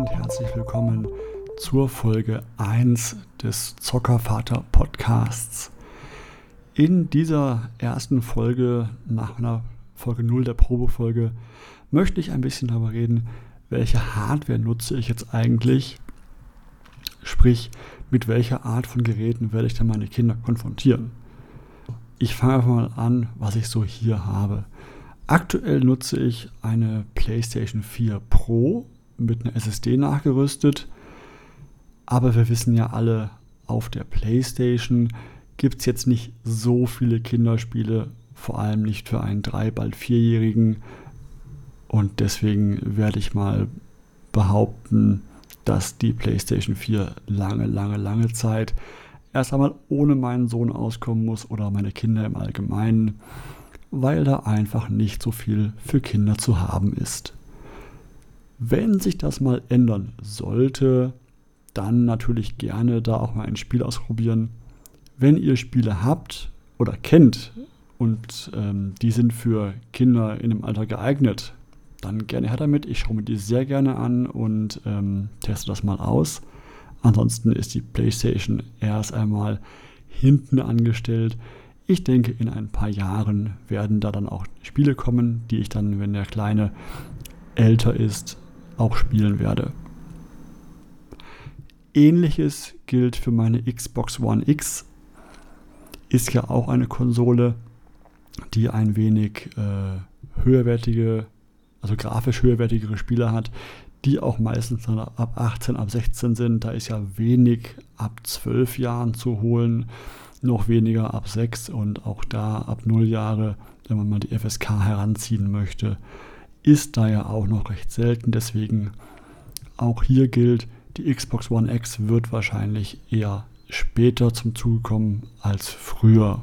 Und herzlich willkommen zur Folge 1 des Zockervater Podcasts. In dieser ersten Folge, nach einer Folge 0 der Probefolge, möchte ich ein bisschen darüber reden, welche Hardware nutze ich jetzt eigentlich. Sprich, mit welcher Art von Geräten werde ich dann meine Kinder konfrontieren. Ich fange einfach mal an, was ich so hier habe. Aktuell nutze ich eine PlayStation 4 Pro mit einer SSD nachgerüstet. Aber wir wissen ja alle, auf der PlayStation gibt es jetzt nicht so viele Kinderspiele, vor allem nicht für einen drei, bald vierjährigen. Und deswegen werde ich mal behaupten, dass die PlayStation 4 lange, lange, lange Zeit erst einmal ohne meinen Sohn auskommen muss oder meine Kinder im Allgemeinen, weil da einfach nicht so viel für Kinder zu haben ist. Wenn sich das mal ändern sollte, dann natürlich gerne da auch mal ein Spiel ausprobieren. Wenn ihr Spiele habt oder kennt und ähm, die sind für Kinder in dem Alter geeignet, dann gerne her damit. Ich schaue mir die sehr gerne an und ähm, teste das mal aus. Ansonsten ist die PlayStation erst einmal hinten angestellt. Ich denke, in ein paar Jahren werden da dann auch Spiele kommen, die ich dann, wenn der Kleine älter ist, auch spielen werde. Ähnliches gilt für meine Xbox One X. Ist ja auch eine Konsole, die ein wenig äh, höherwertige, also grafisch höherwertigere Spiele hat, die auch meistens ab 18, ab 16 sind. Da ist ja wenig ab 12 Jahren zu holen, noch weniger ab 6 und auch da ab 0 Jahre, wenn man mal die FSK heranziehen möchte, ist da ja auch noch recht selten. Deswegen auch hier gilt, die Xbox One X wird wahrscheinlich eher später zum Zuge kommen als früher.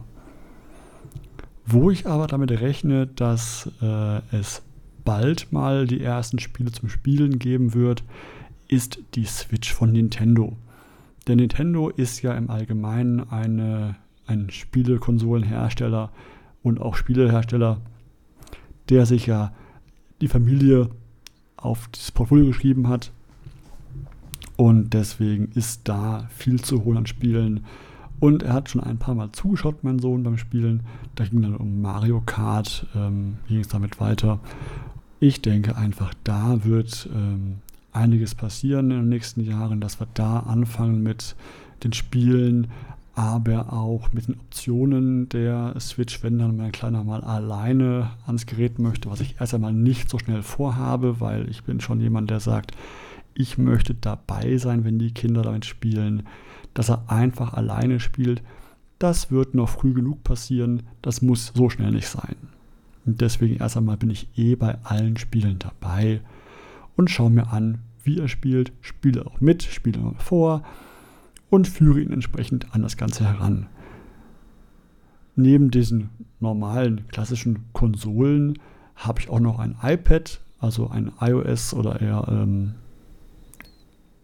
Wo ich aber damit rechne, dass äh, es bald mal die ersten Spiele zum Spielen geben wird, ist die Switch von Nintendo. Der Nintendo ist ja im Allgemeinen eine, ein Spielekonsolenhersteller und auch Spielehersteller, der sich ja die Familie auf das Portfolio geschrieben hat. Und deswegen ist da viel zu holen an Spielen. Und er hat schon ein paar Mal zugeschaut, mein Sohn, beim Spielen. Da ging dann um Mario Kart, ähm, ging es damit weiter. Ich denke einfach, da wird ähm, einiges passieren in den nächsten Jahren, dass wir da anfangen mit den Spielen, aber auch mit den Optionen der Switch, wenn dann mein Kleiner mal alleine ans Gerät möchte, was ich erst einmal nicht so schnell vorhabe, weil ich bin schon jemand, der sagt, ich möchte dabei sein, wenn die Kinder damit spielen, dass er einfach alleine spielt. Das wird noch früh genug passieren, das muss so schnell nicht sein. Und deswegen erst einmal bin ich eh bei allen Spielen dabei und schaue mir an, wie er spielt, spiele auch mit, spiele mal vor, und führe ihn entsprechend an das Ganze heran. Neben diesen normalen klassischen Konsolen habe ich auch noch ein iPad, also ein iOS oder eher ähm,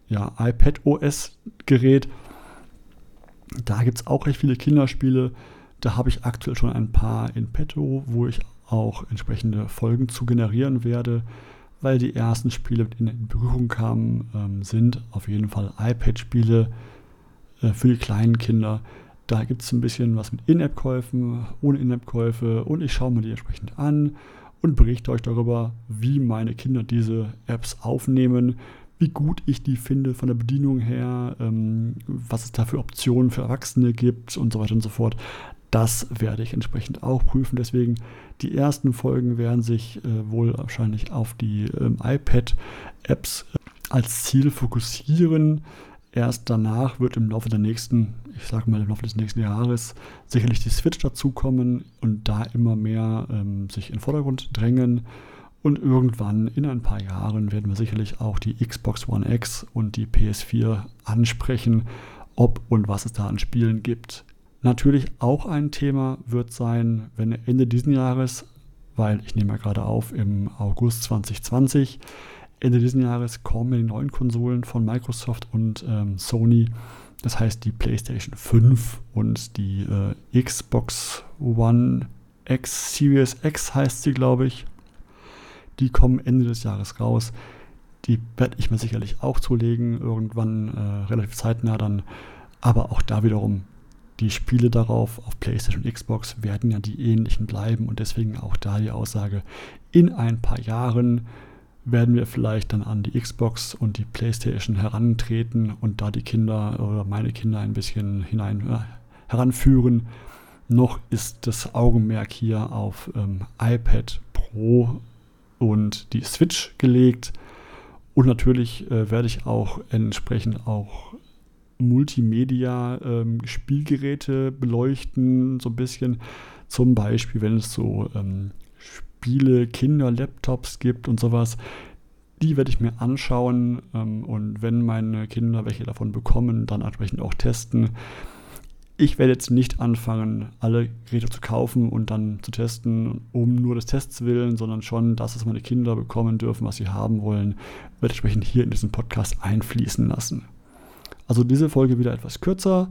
ja, iPad OS Gerät. Da gibt es auch recht viele Kinderspiele. Da habe ich aktuell schon ein paar in petto, wo ich auch entsprechende Folgen zu generieren werde, weil die ersten Spiele, mit in Berührung kamen, ähm, sind auf jeden Fall iPad-Spiele für die kleinen Kinder. Da gibt es ein bisschen was mit In-App-Käufen, ohne In-App-Käufe und ich schaue mir die entsprechend an und berichte euch darüber, wie meine Kinder diese Apps aufnehmen, wie gut ich die finde von der Bedienung her, ähm, was es da für Optionen für Erwachsene gibt und so weiter und so fort. Das werde ich entsprechend auch prüfen. Deswegen die ersten Folgen werden sich äh, wohl wahrscheinlich auf die ähm, iPad-Apps äh, als Ziel fokussieren. Erst danach wird im Laufe der nächsten, ich sage mal im Laufe des nächsten Jahres, sicherlich die Switch dazukommen und da immer mehr ähm, sich in den Vordergrund drängen. Und irgendwann in ein paar Jahren werden wir sicherlich auch die Xbox One X und die PS4 ansprechen, ob und was es da an Spielen gibt. Natürlich auch ein Thema wird sein, wenn Ende diesen Jahres, weil ich nehme ja gerade auf im August 2020, Ende dieses Jahres kommen die neuen Konsolen von Microsoft und ähm, Sony. Das heißt die PlayStation 5 und die äh, Xbox One X Series X heißt sie, glaube ich. Die kommen Ende des Jahres raus. Die werde ich mir sicherlich auch zulegen, irgendwann äh, relativ zeitnah dann. Aber auch da wiederum, die Spiele darauf auf PlayStation und Xbox werden ja die ähnlichen bleiben und deswegen auch da die Aussage, in ein paar Jahren werden wir vielleicht dann an die Xbox und die PlayStation herantreten und da die Kinder oder meine Kinder ein bisschen hinein äh, heranführen. Noch ist das Augenmerk hier auf ähm, iPad Pro und die Switch gelegt. Und natürlich äh, werde ich auch entsprechend auch Multimedia-Spielgeräte ähm, beleuchten, so ein bisschen. Zum Beispiel, wenn es so ähm, Spiele, Kinder-Laptops gibt und sowas. Die werde ich mir anschauen ähm, und wenn meine Kinder welche davon bekommen, dann entsprechend auch testen. Ich werde jetzt nicht anfangen, alle Geräte zu kaufen und dann zu testen, um nur des Tests willen, sondern schon das, was meine Kinder bekommen dürfen, was sie haben wollen, werde ich entsprechend hier in diesen Podcast einfließen lassen. Also diese Folge wieder etwas kürzer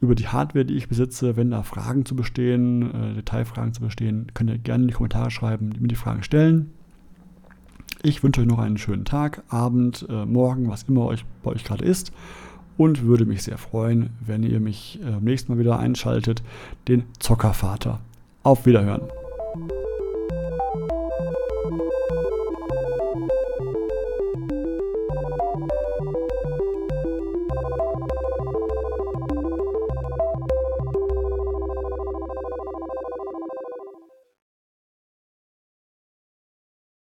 über die Hardware, die ich besitze. Wenn da Fragen zu bestehen, äh, Detailfragen zu bestehen, könnt ihr gerne in die Kommentare schreiben, mir die Fragen stellen. Ich wünsche euch noch einen schönen Tag, Abend, äh, Morgen, was immer euch, bei euch gerade ist und würde mich sehr freuen, wenn ihr mich äh, nächsten Mal wieder einschaltet, den Zockervater. Auf Wiederhören.